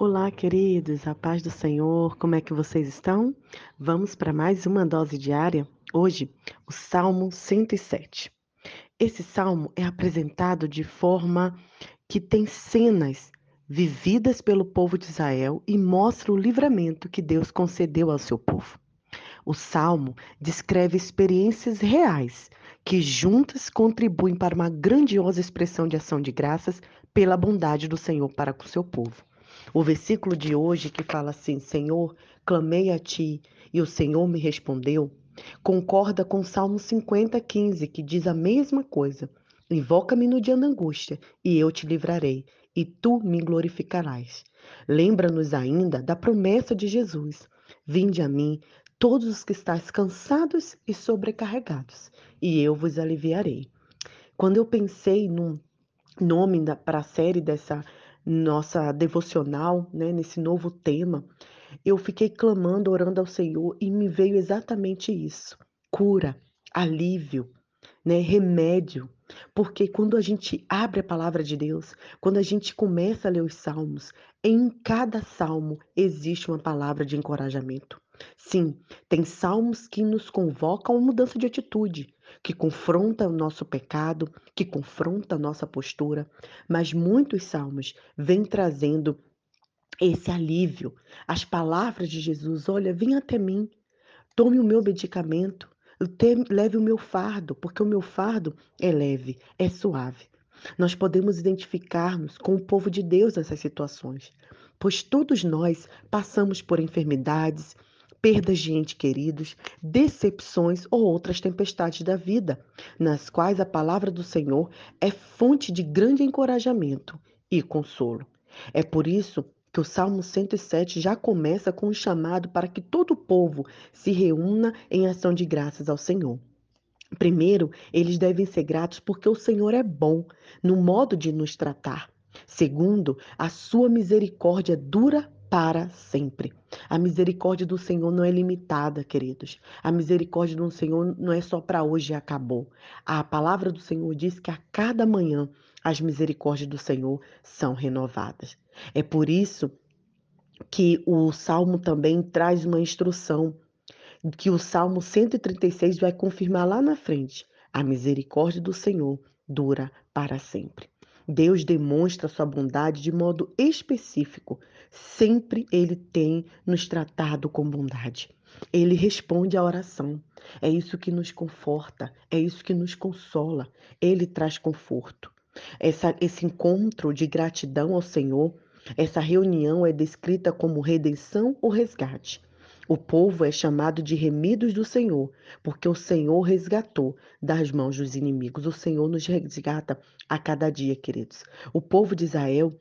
Olá, queridos, a paz do Senhor, como é que vocês estão? Vamos para mais uma dose diária? Hoje, o Salmo 107. Esse salmo é apresentado de forma que tem cenas vividas pelo povo de Israel e mostra o livramento que Deus concedeu ao seu povo. O salmo descreve experiências reais que juntas contribuem para uma grandiosa expressão de ação de graças pela bondade do Senhor para com o seu povo. O versículo de hoje que fala assim: Senhor, clamei a ti e o Senhor me respondeu, concorda com Salmo 50, 15, que diz a mesma coisa. Invoca-me no dia da angústia e eu te livrarei, e tu me glorificarás. Lembra-nos ainda da promessa de Jesus: Vinde a mim, todos os que estáis cansados e sobrecarregados, e eu vos aliviarei. Quando eu pensei no nome para a série dessa nossa devocional, né, nesse novo tema, eu fiquei clamando, orando ao Senhor e me veio exatamente isso: cura, alívio, né, remédio. Porque quando a gente abre a palavra de Deus, quando a gente começa a ler os salmos, em cada salmo existe uma palavra de encorajamento. Sim, tem salmos que nos convocam a mudança de atitude, que confronta o nosso pecado, que confronta a nossa postura, mas muitos salmos vêm trazendo esse alívio. As palavras de Jesus, olha, vem até mim, tome o meu medicamento, leve o meu fardo, porque o meu fardo é leve, é suave. Nós podemos identificar-nos com o povo de Deus nessas situações, pois todos nós passamos por enfermidades, perdas de entes queridos, decepções ou outras tempestades da vida, nas quais a palavra do Senhor é fonte de grande encorajamento e consolo. É por isso que o Salmo 107 já começa com um chamado para que todo o povo se reúna em ação de graças ao Senhor. Primeiro, eles devem ser gratos porque o Senhor é bom no modo de nos tratar. Segundo, a sua misericórdia dura para sempre. A misericórdia do Senhor não é limitada, queridos. A misericórdia do Senhor não é só para hoje e acabou. A palavra do Senhor diz que a cada manhã as misericórdias do Senhor são renovadas. É por isso que o salmo também traz uma instrução que o salmo 136 vai confirmar lá na frente. A misericórdia do Senhor dura para sempre. Deus demonstra sua bondade de modo específico. Sempre ele tem nos tratado com bondade. Ele responde à oração. É isso que nos conforta, é isso que nos consola. Ele traz conforto. Essa, esse encontro de gratidão ao Senhor, essa reunião é descrita como redenção ou resgate. O povo é chamado de remidos do Senhor, porque o Senhor resgatou das mãos dos inimigos. O Senhor nos resgata a cada dia, queridos. O povo de Israel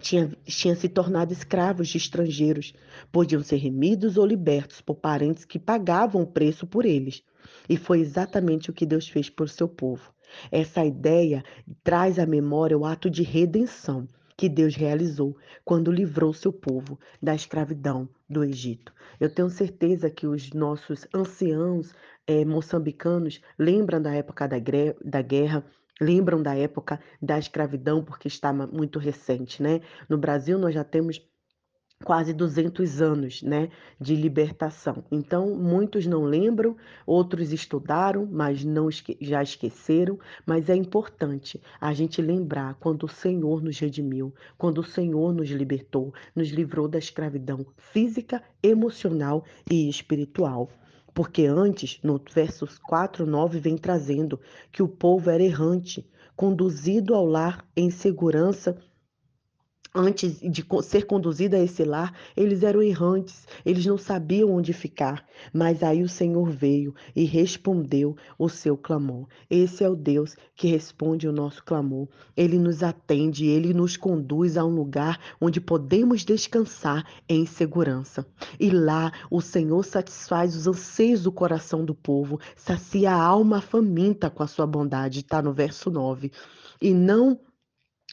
tinha, tinha se tornado escravos de estrangeiros. Podiam ser remidos ou libertos por parentes que pagavam o preço por eles. E foi exatamente o que Deus fez por seu povo. Essa ideia traz à memória o ato de redenção que Deus realizou quando livrou seu povo da escravidão do Egito. Eu tenho certeza que os nossos anciãos é, moçambicanos lembram da época da, da guerra, lembram da época da escravidão, porque está muito recente, né? No Brasil, nós já temos quase 200 anos né, de libertação. Então, muitos não lembram, outros estudaram, mas não esque já esqueceram. Mas é importante a gente lembrar quando o Senhor nos redimiu, quando o Senhor nos libertou, nos livrou da escravidão física, emocional e espiritual. Porque antes, no versos 4, 9, vem trazendo que o povo era errante, conduzido ao lar em segurança antes de ser conduzida a esse lar, eles eram errantes, eles não sabiam onde ficar. Mas aí o Senhor veio e respondeu o seu clamor. Esse é o Deus que responde o nosso clamor. Ele nos atende, ele nos conduz a um lugar onde podemos descansar em segurança. E lá o Senhor satisfaz os anseios do coração do povo, sacia a alma faminta com a sua bondade, está no verso 9. E não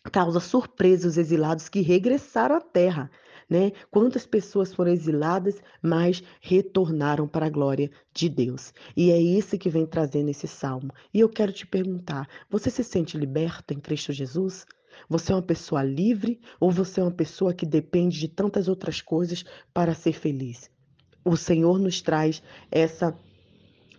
causa surpresa os exilados que regressaram à terra. Né? Quantas pessoas foram exiladas, mas retornaram para a glória de Deus. E é isso que vem trazendo esse salmo. E eu quero te perguntar: você se sente liberto em Cristo Jesus? Você é uma pessoa livre ou você é uma pessoa que depende de tantas outras coisas para ser feliz? O Senhor nos traz essa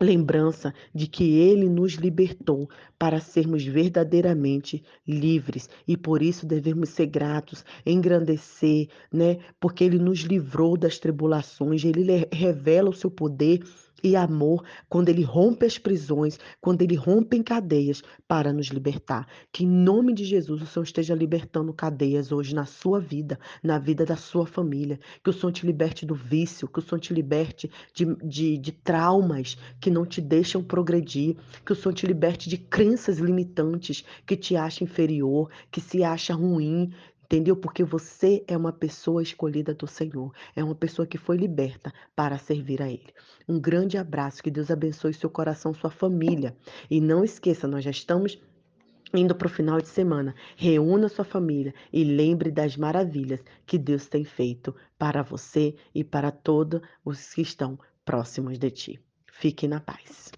lembrança de que ele nos libertou para sermos verdadeiramente livres e por isso devemos ser gratos, engrandecer, né? Porque ele nos livrou das tribulações, ele revela o seu poder e amor quando ele rompe as prisões, quando ele rompe cadeias para nos libertar. Que em nome de Jesus o Senhor esteja libertando cadeias hoje na sua vida, na vida da sua família. Que o Senhor te liberte do vício, que o Senhor te liberte de, de, de traumas que não te deixam progredir, que o Senhor te liberte de crenças limitantes que te acha inferior, que se acha ruim, Entendeu? Porque você é uma pessoa escolhida do Senhor, é uma pessoa que foi liberta para servir a Ele. Um grande abraço, que Deus abençoe seu coração, sua família. E não esqueça, nós já estamos indo para o final de semana. Reúna sua família e lembre das maravilhas que Deus tem feito para você e para todos os que estão próximos de ti. Fique na paz.